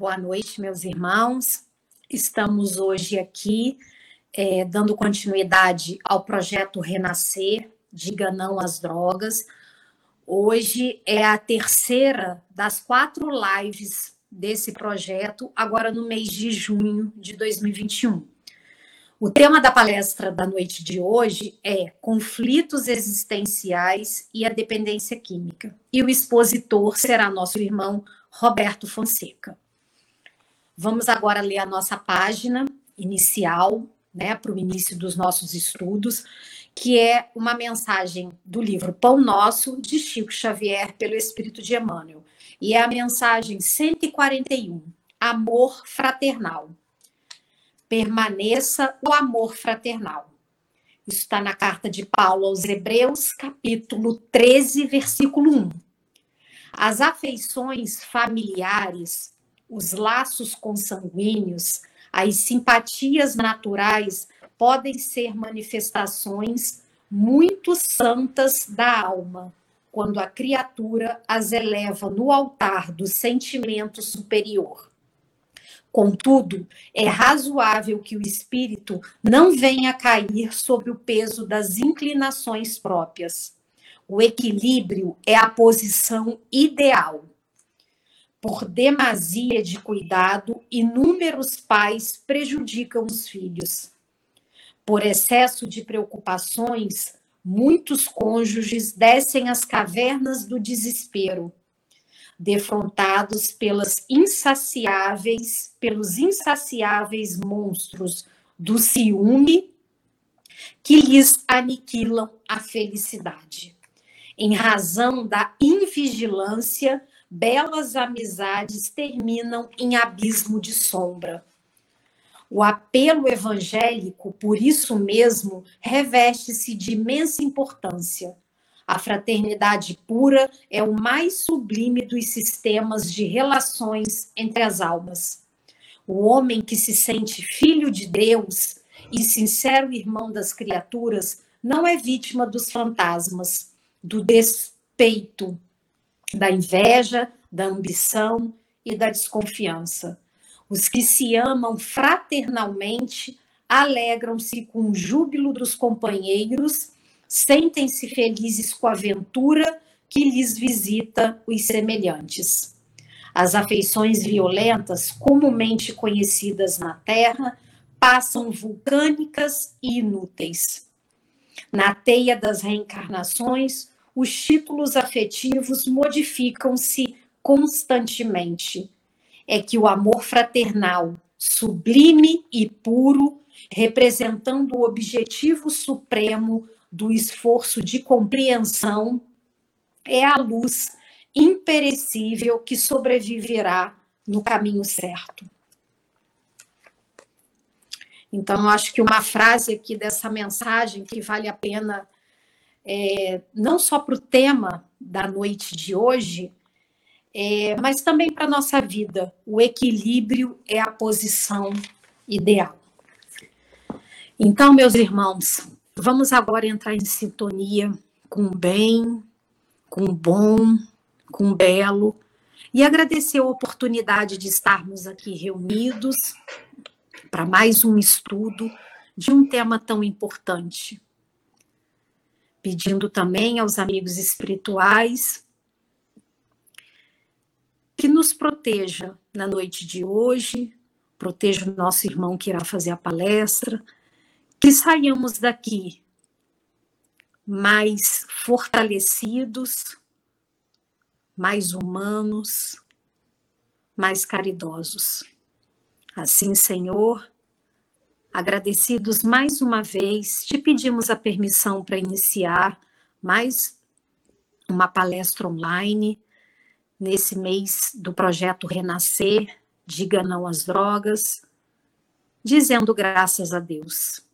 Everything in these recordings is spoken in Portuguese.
Boa noite, meus irmãos. Estamos hoje aqui é, dando continuidade ao projeto Renascer, Diga Não às Drogas. Hoje é a terceira das quatro lives desse projeto, agora no mês de junho de 2021. O tema da palestra da noite de hoje é Conflitos Existenciais e a Dependência Química. E o expositor será nosso irmão Roberto Fonseca. Vamos agora ler a nossa página inicial, né, para o início dos nossos estudos, que é uma mensagem do livro Pão Nosso, de Chico Xavier, pelo Espírito de Emmanuel. E é a mensagem 141, Amor Fraternal permaneça o amor fraternal. Isso está na carta de Paulo aos Hebreus, capítulo 13, versículo 1. As afeições familiares, os laços consanguíneos, as simpatias naturais podem ser manifestações muito santas da alma, quando a criatura as eleva no altar do sentimento superior. Contudo, é razoável que o espírito não venha cair sobre o peso das inclinações próprias. O equilíbrio é a posição ideal. Por demasia de cuidado, inúmeros pais prejudicam os filhos. Por excesso de preocupações, muitos cônjuges descem às cavernas do desespero defrontados pelas insaciáveis, pelos insaciáveis monstros do ciúme que lhes aniquilam a felicidade. Em razão da invigilância, belas amizades terminam em abismo de sombra. O apelo evangélico, por isso mesmo, reveste-se de imensa importância a fraternidade pura é o mais sublime dos sistemas de relações entre as almas. O homem que se sente filho de Deus e sincero irmão das criaturas não é vítima dos fantasmas, do despeito, da inveja, da ambição e da desconfiança. Os que se amam fraternalmente alegram-se com o júbilo dos companheiros sentem-se felizes com a aventura que lhes visita os semelhantes. As afeições violentas, comumente conhecidas na Terra, passam vulcânicas e inúteis. Na teia das reencarnações, os títulos afetivos modificam-se constantemente. É que o amor fraternal, sublime e puro, representando o objetivo supremo do esforço de compreensão é a luz imperecível que sobreviverá no caminho certo. Então, acho que uma frase aqui dessa mensagem que vale a pena, é, não só para o tema da noite de hoje, é, mas também para a nossa vida. O equilíbrio é a posição ideal. Então, meus irmãos, Vamos agora entrar em sintonia com o bem, com o bom, com o belo e agradecer a oportunidade de estarmos aqui reunidos para mais um estudo de um tema tão importante. Pedindo também aos amigos espirituais que nos proteja na noite de hoje, proteja o nosso irmão que irá fazer a palestra, que saiamos daqui mais fortalecidos, mais humanos, mais caridosos. Assim, Senhor, agradecidos mais uma vez, te pedimos a permissão para iniciar mais uma palestra online nesse mês do projeto Renascer, Diga Não às Drogas, dizendo graças a Deus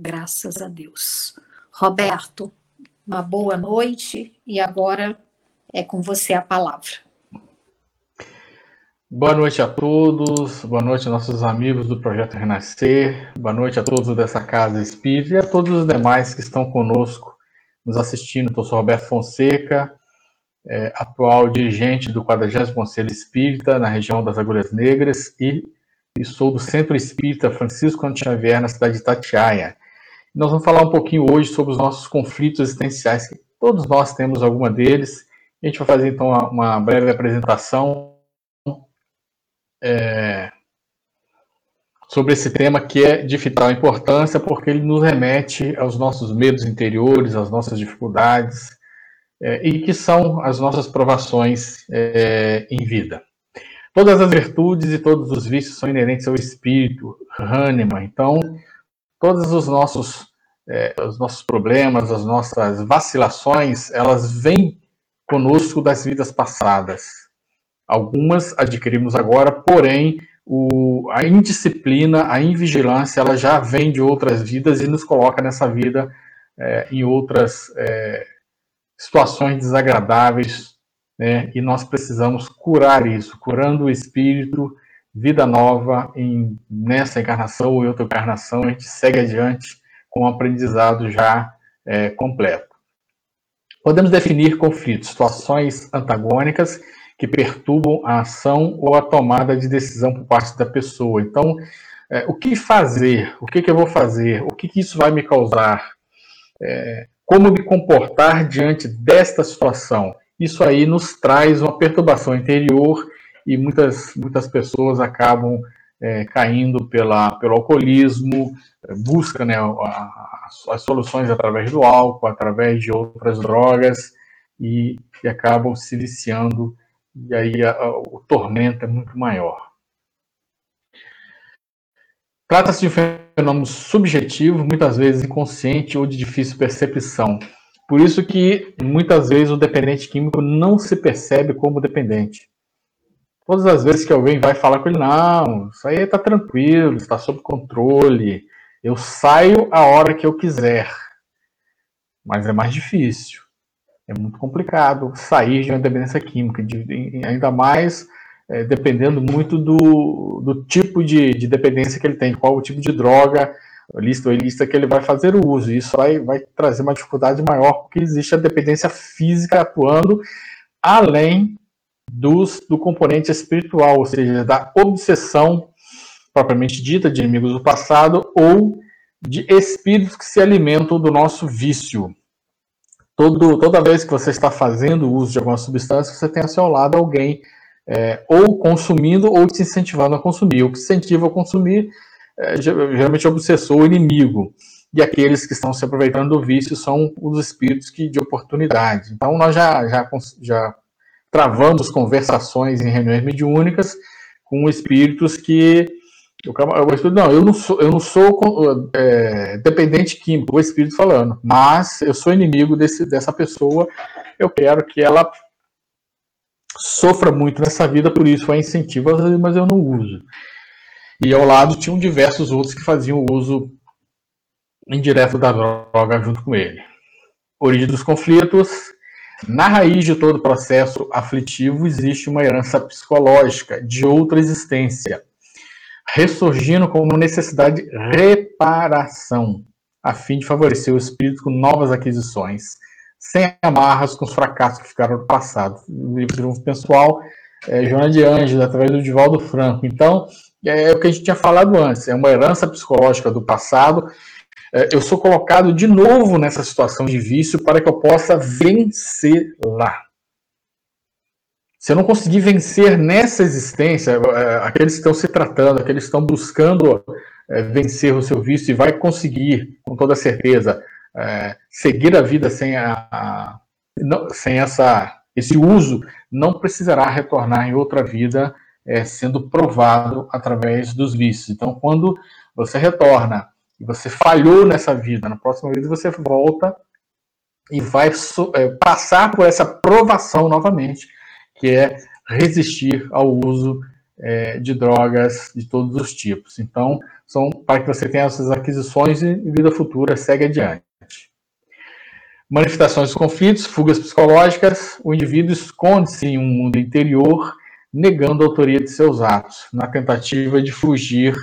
graças a Deus. Roberto, uma boa noite e agora é com você a palavra. Boa noite a todos, boa noite nossos amigos do Projeto Renascer, boa noite a todos dessa Casa Espírita e a todos os demais que estão conosco nos assistindo. Eu sou Roberto Fonseca, é, atual dirigente do 40 Conselho Espírita na região das Agulhas Negras e, e sou do Centro Espírita Francisco Antônio Xavier na cidade de Tatiaia. Nós vamos falar um pouquinho hoje sobre os nossos conflitos existenciais, que todos nós temos alguma deles. A gente vai fazer então uma breve apresentação é, sobre esse tema que é de vital importância, porque ele nos remete aos nossos medos interiores, às nossas dificuldades, é, e que são as nossas provações é, em vida. Todas as virtudes e todos os vícios são inerentes ao espírito, Hahnemann. Então, todos os nossos, é, os nossos problemas, as nossas vacilações, elas vêm conosco das vidas passadas. Algumas adquirimos agora, porém, o, a indisciplina, a invigilância, ela já vem de outras vidas e nos coloca nessa vida é, em outras é, situações desagradáveis, né? E nós precisamos curar isso, curando o espírito, vida nova em, nessa encarnação ou em outra encarnação, a gente segue adiante com um aprendizado já é, completo. Podemos definir conflitos, situações antagônicas que perturbam a ação ou a tomada de decisão por parte da pessoa. Então, é, o que fazer? O que, que, eu vou fazer? O que, que isso vai me causar? É, como me comportar diante desta situação? Isso aí nos traz uma perturbação interior e muitas, muitas pessoas acabam é, caindo pela, pelo alcoolismo, é, busca né, as, soluções através do álcool, através de outras drogas e, e acabam se viciando e aí a, a, o tormento é muito maior. Trata-se de um fenômeno subjetivo, muitas vezes inconsciente ou de difícil percepção. Por isso que muitas vezes o dependente químico não se percebe como dependente. Todas as vezes que alguém vai falar com ele, não, isso aí está tranquilo, está sob controle, eu saio a hora que eu quiser. Mas é mais difícil. É muito complicado sair de uma dependência química, de, ainda mais é, dependendo muito do, do tipo de, de, dependência que ele tem, qual o tipo de droga, lista ou ilícita que ele vai fazer o uso. Isso vai, vai trazer uma dificuldade maior, porque existe a dependência física atuando além dos, do componente espiritual, ou seja, da obsessão propriamente dita de inimigos do passado ou de espíritos que se alimentam do nosso vício. Todo, toda vez que você está fazendo uso de alguma substância, você tem ao seu lado alguém é, ou consumindo ou te incentivando a consumir. O que incentiva a consumir é, geralmente é o obsessor, o inimigo. E aqueles que estão se aproveitando do vício são os espíritos que, de oportunidade. Então, nós já, já, já travamos conversações em reuniões mediúnicas com espíritos que. O espírito, não, eu não sou, eu não sou é, dependente químico, o espírito falando, mas eu sou inimigo desse, dessa pessoa, eu quero que ela sofra muito nessa vida, por isso é incentivo, mas eu não uso. E ao lado tinham diversos outros que faziam uso indireto da droga junto com ele. Origem dos conflitos. Na raiz de todo processo aflitivo existe uma herança psicológica de outra existência, ressurgindo como necessidade de reparação, a fim de favorecer o espírito com novas aquisições sem amarras com os fracassos que ficaram no passado. O livro Pessoal, é, Joana de Ângeles, através do Divaldo Franco. Então, é, é, o que a gente tinha falado antes, é uma herança psicológica do passado. É, eu sou colocado de novo nessa situação de vício para que eu possa vencer lá. Se eu não conseguir vencer nessa existência, é, aqueles que estão se tratando, aqueles que estão buscando é, vencer o seu vício e vai conseguir, com toda certeza, é, seguir a vida sem, a, a não, sem essa, esse uso, não precisará retornar em outra vida é, sendo provado através dos vícios. Então, quando você retorna e você falhou nessa vida, na próxima vida você volta e vai é, passar por essa provação novamente, que é resistir ao uso é, de drogas de todos os tipos. Então, são para que você tenha essas aquisições e vida futura segue adiante manifestações dos conflitos, fugas psicológicas, o indivíduo esconde-se em um mundo interior, negando a autoria de seus atos, na tentativa de fugir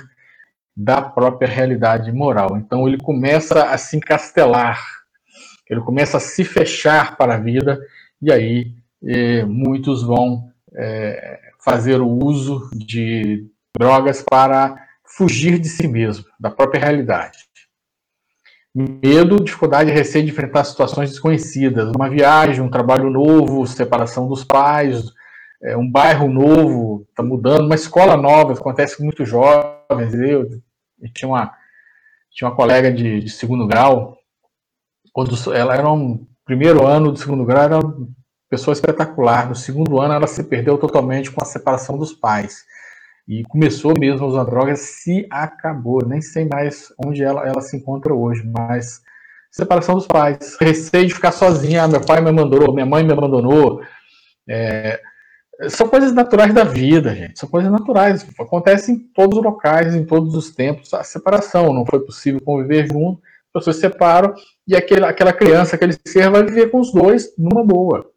da própria realidade moral. Então ele começa a se encastelar, ele começa a se fechar para a vida, e aí e muitos vão é, fazer o uso de drogas para fugir de si mesmo, da própria realidade. Medo, dificuldade receio de enfrentar situações desconhecidas, uma viagem, um trabalho novo, separação dos pais, é, um bairro novo, está mudando, uma escola nova, acontece com muitos jovens. Eu, eu tinha, uma, tinha uma colega de, de segundo grau, quando ela era um primeiro ano do segundo grau, era pessoa espetacular. No segundo ano, ela se perdeu totalmente com a separação dos pais. E começou mesmo a usar drogas, se acabou. Nem sei mais onde ela, ela se encontra hoje, mas separação dos pais, receio de ficar sozinha. Ah, meu pai me abandonou, minha mãe me abandonou. É, são coisas naturais da vida, gente. São coisas naturais. Acontece em todos os locais, em todos os tempos. A separação, não foi possível conviver junto, as pessoas se separam e aquele, aquela criança, aquele ser vai viver com os dois numa boa.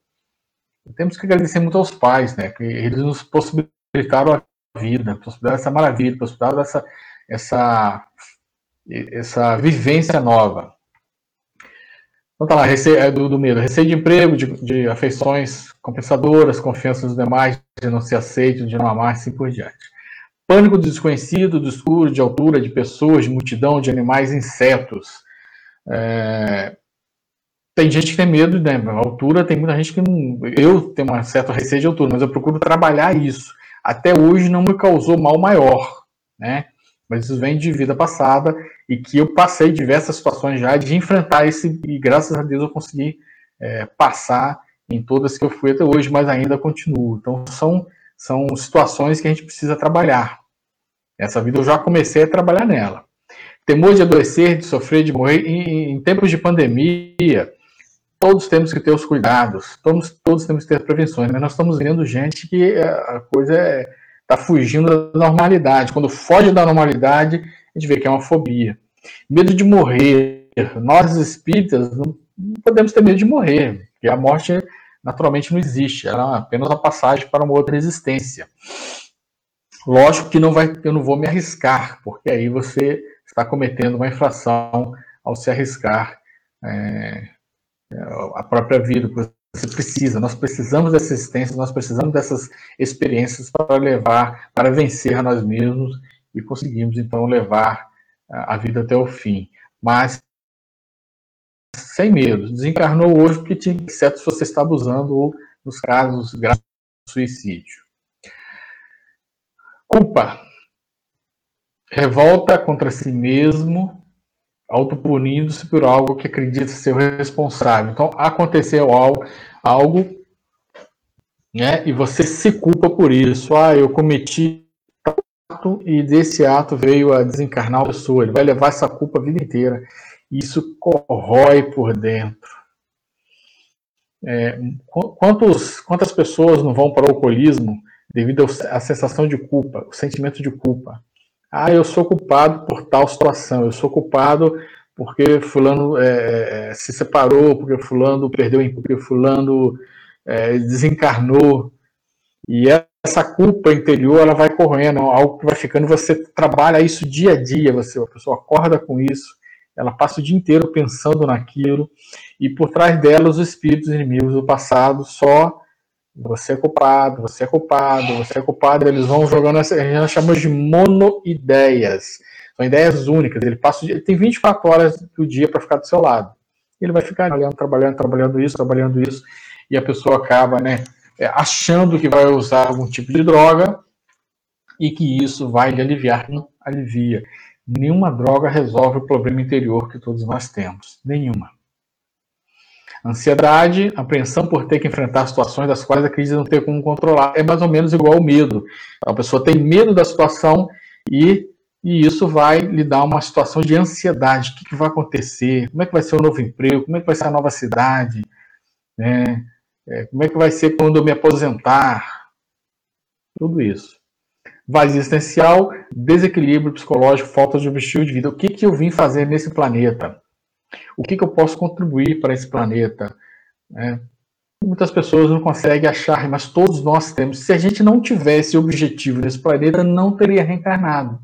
Temos que agradecer muito aos pais, né? Que eles nos possibilitaram a vida, possibilitaram essa maravilha, possibilitaram essa, essa, essa vivência nova. Então tá lá, receio, é do, do medo, receio de emprego, de, de, afeições compensadoras, confiança nos demais, de não ser aceito, de não amar, assim por diante. Pânico do desconhecido, do escuro, de altura, de pessoas, de multidão, de animais, insetos. É... Tem gente que tem medo, né? Altura, tem muita gente que não. Eu tenho uma certa receio de altura, mas eu procuro trabalhar isso. Até hoje não me causou mal maior, né? mas isso vem de vida passada e que eu passei diversas situações já de enfrentar esse e graças a Deus eu consegui é, passar em todas que eu fui até hoje, mas ainda continuo. Então são são situações que a gente precisa trabalhar. Essa vida eu já comecei a trabalhar nela. Temor de adoecer, de sofrer, de morrer em, em tempos de pandemia, todos temos que ter os cuidados, todos, todos temos que ter prevenções, mas nós estamos vendo gente que é, a coisa é está fugindo da normalidade. Quando foge da normalidade, a gente vê que é uma fobia. Medo de morrer. Nós espíritas não, podemos ter medo de morrer, porque a morte naturalmente não existe, ela é apenas uma passagem para uma outra existência. Lógico que não vai, eu não vou me arriscar, porque aí você está cometendo uma infração ao se arriscar é, a própria vida, você precisa, nós precisamos dessa existência, nós precisamos dessas experiências para levar, para vencer a nós mesmos e conseguimos então levar a vida até o fim. Mas sem medo, desencarnou hoje porque tinha que ser se você está abusando ou nos casos graves suicídio. Culpa. Revolta contra si mesmo autopunindo-se por algo que acredita ser o responsável. Então, aconteceu algo, algo né, e você se culpa por isso. Ah, eu cometi ato e desse ato veio a desencarnar a pessoa. Ele vai levar essa culpa a vida inteira. Isso corrói por dentro. É, quantos, quantas pessoas não vão para o alcoolismo devido à sensação de culpa, o sentimento de culpa? Ah, eu sou culpado por tal situação, eu sou culpado porque fulano é, é se separou, porque fulano perdeu emprego, porque fulano é, desencarnou. E essa culpa interior, ela vai correndo, é algo que vai ficando, você trabalha isso dia a dia, você, a pessoa acorda com isso, ela passa o dia inteiro pensando naquilo, e por trás dela os espíritos inimigos do passado só você é culpado, você é culpado, você é culpado. Eles vão jogando essa. Nós chamamos de monoideias. São ideias únicas. Ele passa dia, ele tem 24 horas do dia para ficar do seu lado. Ele vai ficar trabalhando, trabalhando, trabalhando isso, trabalhando isso, e a pessoa acaba, né, é, achando que vai usar algum tipo de droga e que isso vai lhe aliviar. Não alivia. Nenhuma droga resolve o problema interior que todos nós temos. Nenhuma. Ansiedade, apreensão por ter que enfrentar situações das quais acredita não ter como controlar. É mais ou menos igual ao medo. A pessoa tem medo da situação e, e isso vai lhe dar uma situação de ansiedade. O que, que vai acontecer? Como é que vai ser o novo emprego? Como é que vai ser a nova cidade? Né? É, como é que vai ser quando eu me aposentar? Tudo isso. Vazio existencial, desequilíbrio psicológico, falta de objetivo de vida. O que, que eu vim fazer nesse planeta? O que, que eu posso contribuir para esse planeta? É, muitas pessoas não conseguem achar, mas todos nós temos. Se a gente não tivesse objetivo nesse planeta, não teria reencarnado.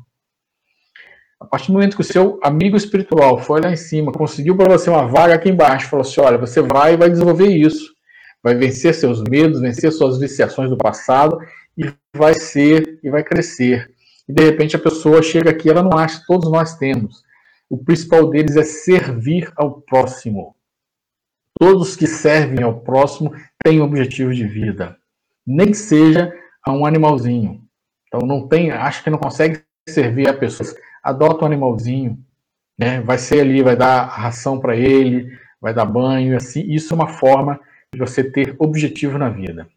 A partir do momento que o seu amigo espiritual foi lá em cima, conseguiu para você uma vaga aqui embaixo, falou assim: olha, você vai e vai desenvolver isso. vai vencer seus medos, vencer suas viciações do passado e vai ser e vai crescer. E de repente a pessoa chega aqui, ela não acha, todos nós temos. O principal deles é servir ao próximo. Todos que servem ao próximo têm um objetivo de vida. Nem que seja a um animalzinho. Então não tem, acha que não consegue servir a pessoas. Adota um animalzinho, né? Vai ser ali, vai dar ração para ele, vai dar banho, assim. Isso é uma forma de você ter objetivo na vida.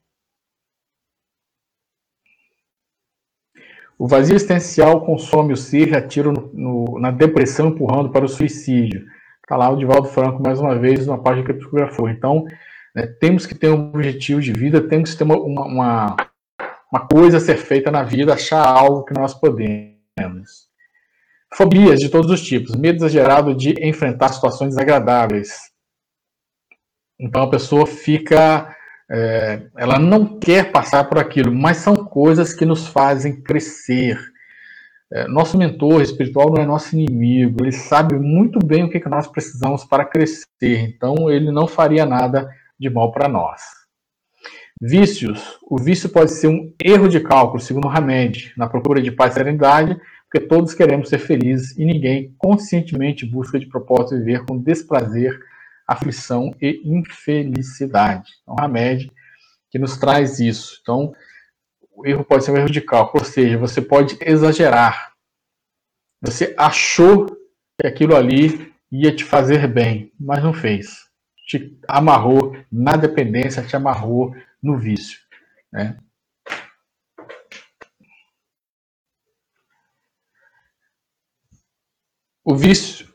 O vazio existencial consome o ser atira no, no, na depressão, empurrando para o suicídio. Está lá o Divaldo Franco, mais uma vez, na página que psicografou. Então, né, temos que ter um objetivo de vida, temos que ter uma, uma, uma coisa a ser feita na vida, achar algo que nós podemos. Fobias de todos os tipos. Medo exagerado de enfrentar situações desagradáveis. Então, a pessoa fica é, ela não quer passar por aquilo, mas são coisas que nos fazem crescer. É, nosso mentor espiritual não é nosso inimigo, ele sabe muito bem o que, que nós precisamos para crescer, então ele não faria nada de mal para nós. Vícios. O vício pode ser um erro de cálculo, segundo Hamed, na procura de paz e serenidade, porque todos queremos ser felizes e ninguém conscientemente busca de propósito viver com desprazer aflição e infelicidade. Então, média que nos traz isso. Então, o erro pode ser um erro de cálculo, ou seja, você pode exagerar. Você achou que aquilo ali ia te fazer bem, mas não fez. Te amarrou na dependência, te amarrou no vício. Né? O vício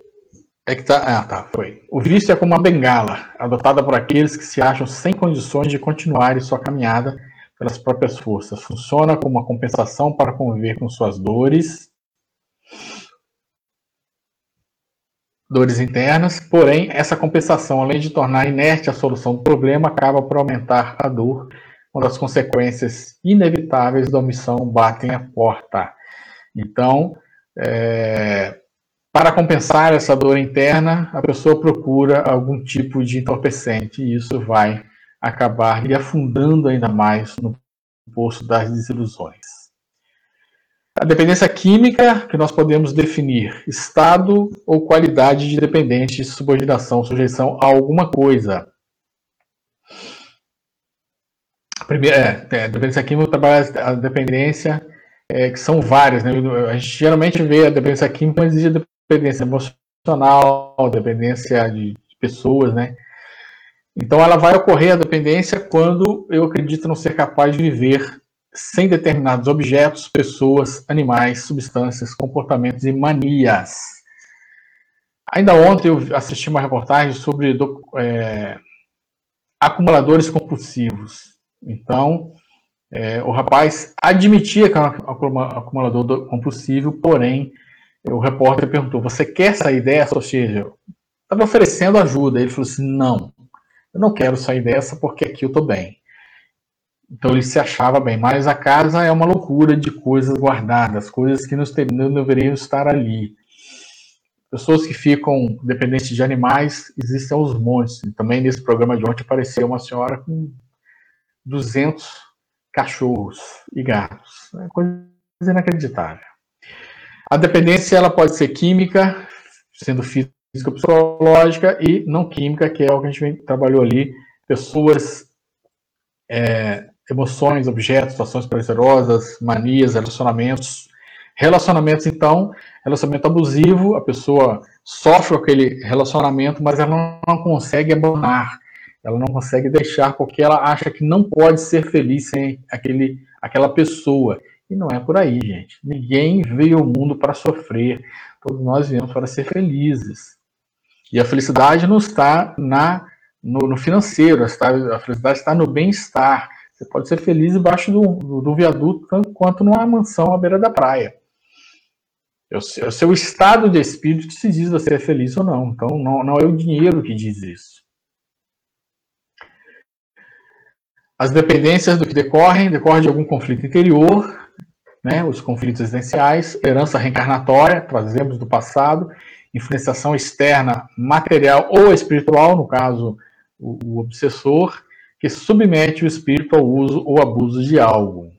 é que tá. Ah, tá, foi. O vício é como uma bengala, adotada por aqueles que se acham sem condições de continuar sua caminhada pelas próprias forças. Funciona como uma compensação para conviver com suas dores, dores internas, porém, essa compensação, além de tornar inerte a solução do problema, acaba por aumentar a dor quando as consequências inevitáveis da omissão batem a porta. Então, é, para compensar essa dor interna, a pessoa procura algum tipo de entorpecente e isso vai acabar lhe afundando ainda mais no poço das desilusões. A dependência química, que nós podemos definir estado ou qualidade de dependente, subordinação, sujeição a alguma coisa. Primeiro, é, é, dependência química trabalha a dependência, é, que são várias. Né? A gente geralmente vê a dependência química, mas existe a dependência emocional, dependência de pessoas, né? Então ela vai ocorrer a dependência quando eu acredito não ser capaz de viver sem determinados objetos, pessoas, animais, substâncias, comportamentos e manias. Ainda ontem eu assisti uma reportagem sobre é, acumuladores compulsivos. Então, é, o rapaz admitia que era um acumulador compulsivo, porém o repórter perguntou: Você quer sair dessa? Ou seja, estava oferecendo ajuda. Ele falou assim: Não, eu não quero sair dessa porque aqui eu estou bem. Então ele se achava bem, mas a casa é uma loucura de coisas guardadas, coisas que não deveriam estar ali. Pessoas que ficam dependentes de animais existem aos montes. Também nesse programa de ontem apareceu uma senhora com 200 cachorros e gatos. É coisa inacreditável. A dependência ela pode ser química, sendo física ou psicológica, e não química, que é o que a gente trabalhou ali, pessoas, é, emoções, objetos, situações prazerosas, manias, relacionamentos. Relacionamentos, então, relacionamento abusivo, a pessoa sofre aquele relacionamento, mas ela não consegue abandonar, ela não consegue deixar porque ela acha que não pode ser feliz sem aquele, aquela pessoa. E não é por aí, gente. Ninguém veio ao mundo para sofrer. Todos nós viemos para ser felizes. E a felicidade não está na, no, no financeiro, a felicidade está no bem-estar. Você pode ser feliz embaixo do, do, do, viaduto, tanto quanto numa mansão à beira da praia. O, seu, o seu estado de espírito se diz você é feliz ou não. Então, não, não é o dinheiro que diz isso. As dependências do que decorrem, decorrem de algum conflito interior, né, os conflitos existenciais, herança reencarnatória, trazemos do passado, influenciação externa material ou espiritual, no caso, o, o obsessor, que submete o espírito ao uso ou abuso de algo.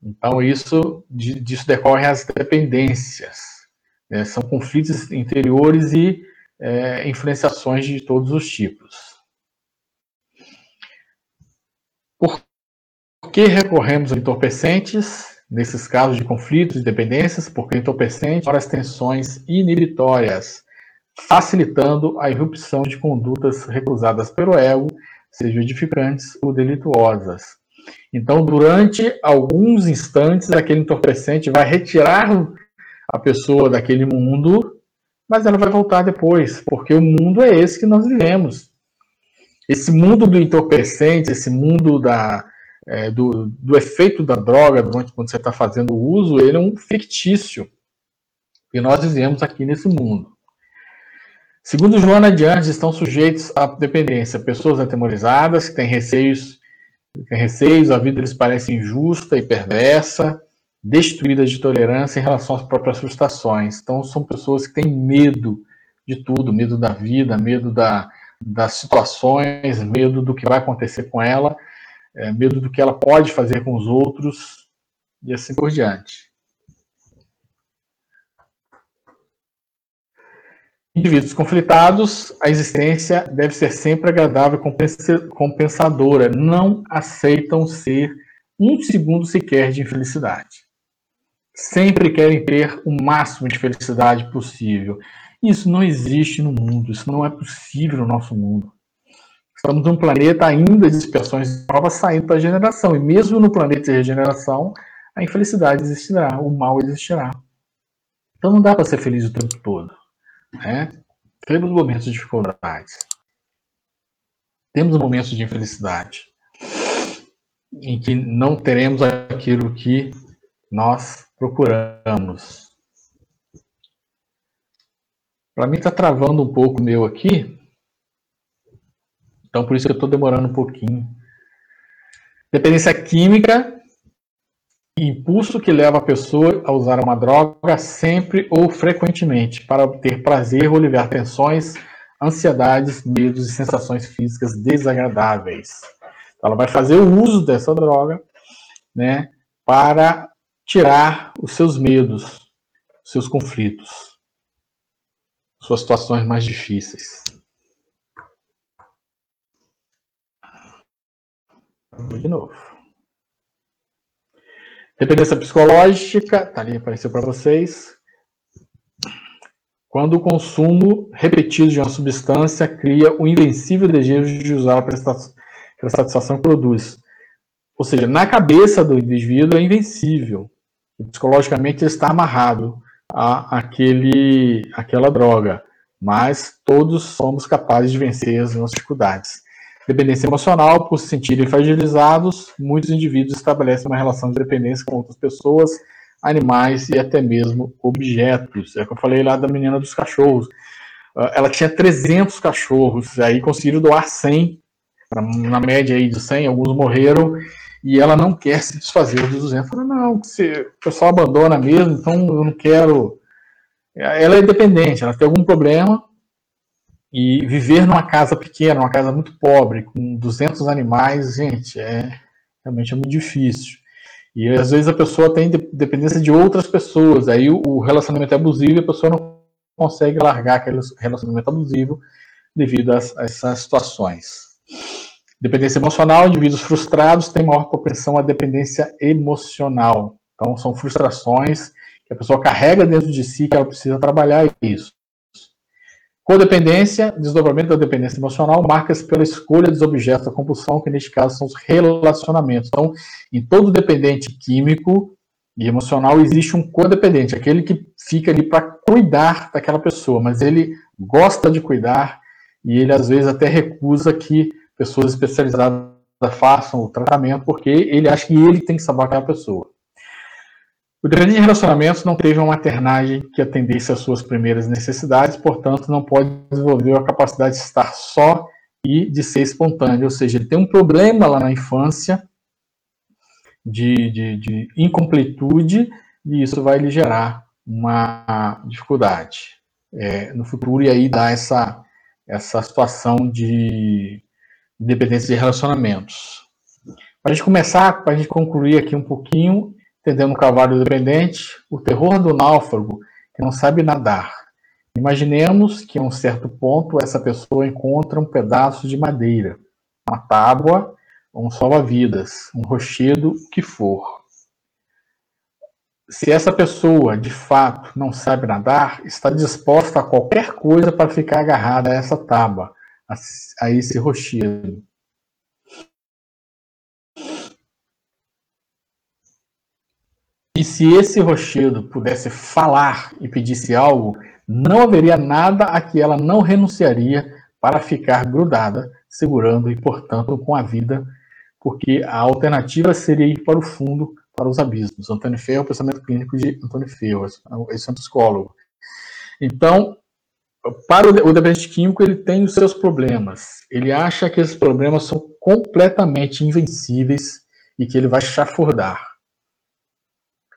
Então, isso, disso decorrem as dependências. Né? São conflitos interiores e é, influenciações de todos os tipos. Por que recorremos a entorpecentes? Nesses casos de conflitos e dependências, porque entorpecente as tensões inibitórias, facilitando a irrupção de condutas recusadas pelo ego, sejam edificantes ou delituosas. Então, durante alguns instantes, aquele entorpecente vai retirar a pessoa daquele mundo, mas ela vai voltar depois, porque o mundo é esse que nós vivemos. Esse mundo do entorpecente, esse mundo da, é, do, do, efeito da droga durante quando você está fazendo o uso, ele é um fictício. E nós vivemos aqui nesse mundo. Segundo Joana de Anjos, estão sujeitos à dependência pessoas atemorizadas, que têm receios tem receios, a vida lhes parece injusta e perversa, destruídas de tolerância em relação às próprias frustrações. Então, são pessoas que têm medo de tudo, medo da vida, medo da, das situações, medo do que vai acontecer com ela, é, medo do que ela pode fazer com os outros e assim por diante. Indivíduos conflitados, a existência deve ser sempre agradável e compensadora. Não aceitam ser um segundo sequer de infelicidade. Sempre querem ter o máximo de felicidade possível. Isso não existe no mundo, isso não é possível no nosso mundo. Estamos num planeta ainda de expiações novas saindo da geração. E mesmo no planeta de regeneração, a infelicidade existirá, o mal existirá. Então não dá para ser feliz o tempo todo. Né? Temos momentos de dificuldades. Temos momentos de infelicidade. Em que não teremos aquilo que nós procuramos. Para mim está travando um pouco o meu aqui. Então por isso que eu estou demorando um pouquinho. Dependência química impulso que leva a pessoa a usar uma droga sempre ou frequentemente para obter prazer ou aliviar tensões, ansiedades, medos e sensações físicas desagradáveis. Então, ela vai fazer o uso dessa droga, né, para tirar os seus medos, os seus conflitos, suas situações mais difíceis. De novo. Dependência psicológica, tá ali, apareceu para vocês. Quando o consumo repetido de uma substância cria o invencível desejo de usá-la pela satisfação que produz. Ou seja, na cabeça do indivíduo é invencível. Psicologicamente ele está amarrado a aquele, aquela droga. Mas todos somos capazes de vencer as nossas dificuldades. Dependência emocional, por se sentirem fragilizados, muitos indivíduos estabelecem uma relação de dependência com outras pessoas, animais e até mesmo objetos. É o que eu falei lá da menina dos cachorros. Ah, ela tinha 300 cachorros, aí conseguiram doar 100, na média aí de 100, alguns morreram, e ela não quer se desfazer dos 200. Falei, não, o pessoal abandona mesmo, então eu não quero. Ela é independente, ela tem algum problema, e viver numa casa pequena, uma casa muito pobre, com 200 animais, gente, é realmente é muito difícil. E às vezes a pessoa tem dependência de outras pessoas, aí o relacionamento é abusivo e a pessoa não consegue largar aquele relacionamento abusivo devido a, essas situações. Dependência emocional, indivíduos frustrados têm maior propensão à dependência emocional. Então, são frustrações que a pessoa carrega dentro de si, que ela precisa trabalhar isso. Codependência, desdobramento da dependência emocional, marca-se pela escolha dos objetos da compulsão, que neste caso são os relacionamentos. Então, em todo dependente químico e emocional existe um codependente, aquele que fica ali para cuidar daquela pessoa, mas ele gosta de cuidar e ele às vezes até recusa que pessoas especializadas façam o tratamento, porque ele acha que ele tem que salvar aquela pessoa. O dependente de relacionamentos não teve uma maternagem que atendesse às suas primeiras necessidades, portanto, não pode desenvolver a capacidade de estar só e de ser espontâneo. Ou seja, ele tem um problema lá na infância de, de, de incompletude e isso vai lhe gerar uma dificuldade é, no futuro e aí dá essa, essa situação de, dependência de relacionamentos. Para a gente começar, para a gente concluir aqui um pouquinho, entendendo o cavalo dependente, o terror do náufrago que não sabe nadar. Imaginemos que, a um certo ponto, essa pessoa encontra um pedaço de madeira, uma tábua, um salva-vidas, um rochedo, o que for. Se essa pessoa, de fato, não sabe nadar, está disposta a qualquer coisa para ficar agarrada a essa tábua, a, esse rochedo. E se esse rochedo pudesse falar e pedisse algo, não haveria nada a que ela não renunciaria para ficar grudada, segurando e, portanto, com a vida, porque a alternativa seria ir para o fundo, para os abismos. Antônio Ferro, o pensamento clínico de Antônio Ferro, esse é um psicólogo. Então, para o dependente químico, ele tem os seus problemas. Ele acha que esses problemas são completamente invencíveis e que ele vai chafurdar.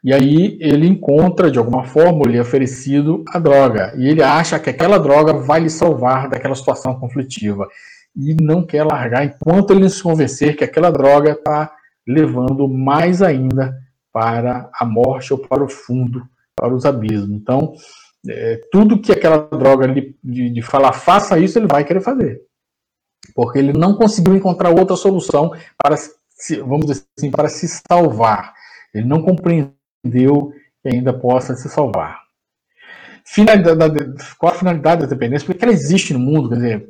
E aí ele encontra, de alguma forma, lhe oferecido a droga. E ele acha que aquela droga vai lhe salvar daquela situação conflitiva. E não quer largar enquanto ele não se convencer que aquela droga está levando mais ainda para a morte ou para o fundo, para os abismos. Então, é, tudo que aquela droga de, de, de falar faça isso, ele vai querer fazer. Porque ele não conseguiu encontrar outra solução para, se, vamos dizer assim, para se salvar. Ele não compreendeu que ainda possa se salvar. Finalidade, qual a finalidade da dependência? Porque ela existe no mundo, quer dizer,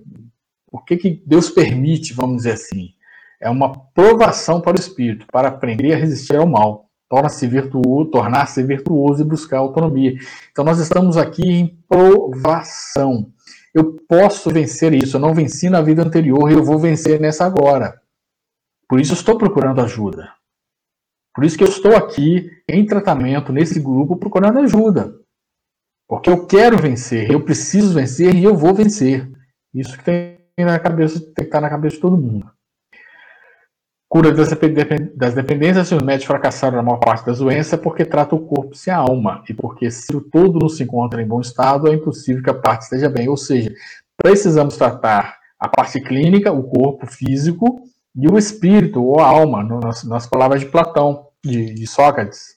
por que, que Deus permite, vamos dizer assim? É uma provação para o espírito, para aprender a resistir ao mal torna-se virtuoso, tornar-se virtuoso e buscar autonomia. Então nós estamos aqui em provação. Eu posso vencer isso, eu não venci na vida anterior e eu vou vencer nessa agora. Por isso estou procurando ajuda. Por isso que eu estou aqui em tratamento nesse grupo procurando ajuda. Porque eu quero vencer, eu preciso vencer e eu vou vencer. Isso que tem na cabeça, tem que estar na cabeça de todo mundo. Cura das dependências, os médicos fracassaram na maior parte das doenças, é porque trata o corpo sem a alma, e porque se o todo não se encontra em bom estado, é impossível que a parte esteja bem. Ou seja, precisamos tratar a parte clínica, o corpo físico, e o espírito, ou a alma, nas palavras de Platão, de, de Sócrates.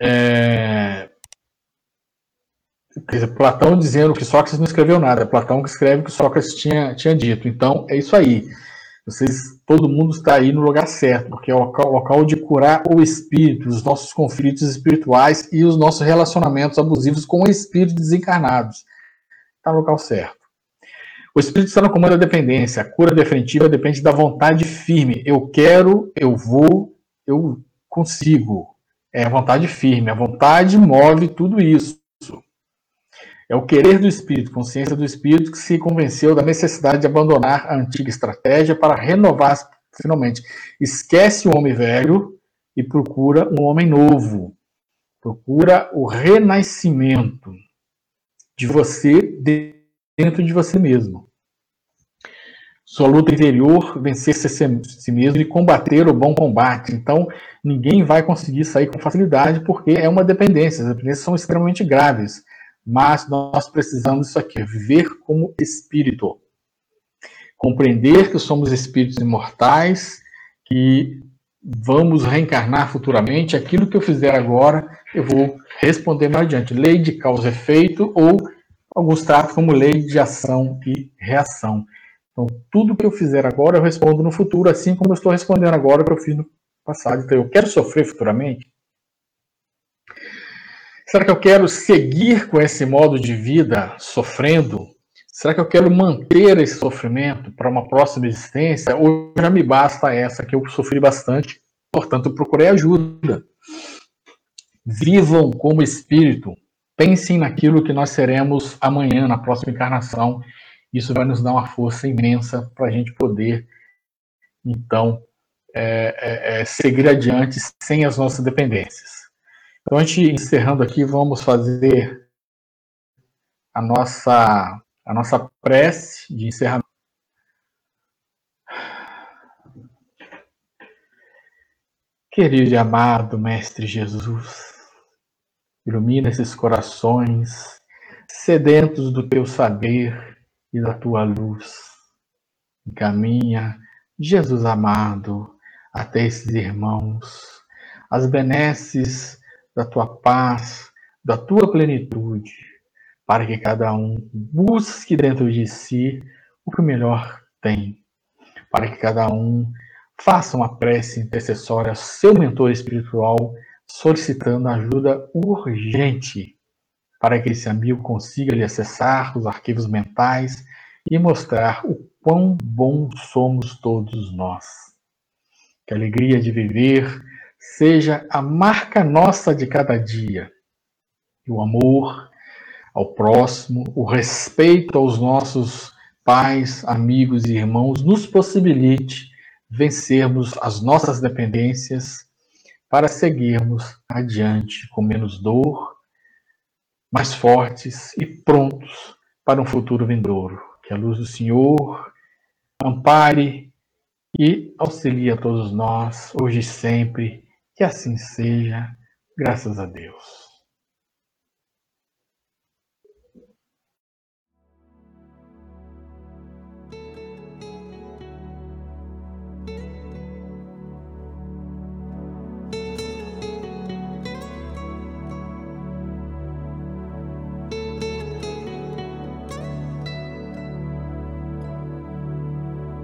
É... Platão dizendo que Sócrates não escreveu nada, é Platão que escreve o que Sócrates tinha, tinha dito. Então, é isso aí. Vocês, todo mundo está aí no lugar certo, porque é o local, local de curar o espírito, os nossos conflitos espirituais e os nossos relacionamentos abusivos com espíritos desencarnados. Está no local certo. O espírito está no comando da dependência. A cura definitiva depende da vontade firme. Eu quero, eu vou, eu consigo. É a vontade firme. A vontade move tudo isso. É o querer do espírito, consciência do espírito, que se convenceu da necessidade de abandonar a antiga estratégia para renovar finalmente. Esquece o homem velho e procura um homem novo. Procura o renascimento de você dentro de você mesmo. Sua luta interior, vencer-se a si mesmo e combater o bom combate. Então, ninguém vai conseguir sair com facilidade porque é uma dependência. As dependências são extremamente graves mas nós precisamos disso aqui, viver como espírito. Compreender que somos espíritos imortais, que vamos reencarnar futuramente, aquilo que eu fizer agora, eu vou responder mais adiante. Lei de causa e efeito, ou alguns tratam como lei de ação e reação. Então, tudo que eu fizer agora, eu respondo no futuro, assim como eu estou respondendo agora que eu fiz no passado. Então, eu quero sofrer futuramente? Será que eu quero seguir com esse modo de vida sofrendo? Será que eu quero manter esse sofrimento para uma próxima existência? Ou já me basta essa que eu sofri bastante, portanto procurei ajuda? Vivam como espírito, pensem naquilo que nós seremos amanhã, na próxima encarnação. Isso vai nos dar uma força imensa para a gente poder, então, é, é, é, seguir adiante sem as nossas dependências. Então, a gente encerrando aqui, vamos fazer a nossa, a nossa prece de encerramento. Querido e amado Mestre Jesus, ilumina esses corações sedentos do teu saber e da tua luz. Encaminha, Jesus amado, até esses irmãos, as benesses da tua paz, da tua plenitude, para que cada um busque dentro de si o que melhor tem, para que cada um faça uma prece intercessória ao seu mentor espiritual, solicitando ajuda urgente, para que esse amigo consiga lhe acessar os arquivos mentais e mostrar o quão bom somos todos nós. Que a alegria de viver seja a marca nossa de cada dia. E o amor ao próximo, o respeito aos nossos pais, amigos e irmãos nos possibilite vencermos as nossas dependências para seguirmos adiante com menos dor, mais fortes e prontos para um futuro vindouro. Que a luz do Senhor ampare e auxilie a todos nós, hoje e sempre. Que assim seja, graças a Deus.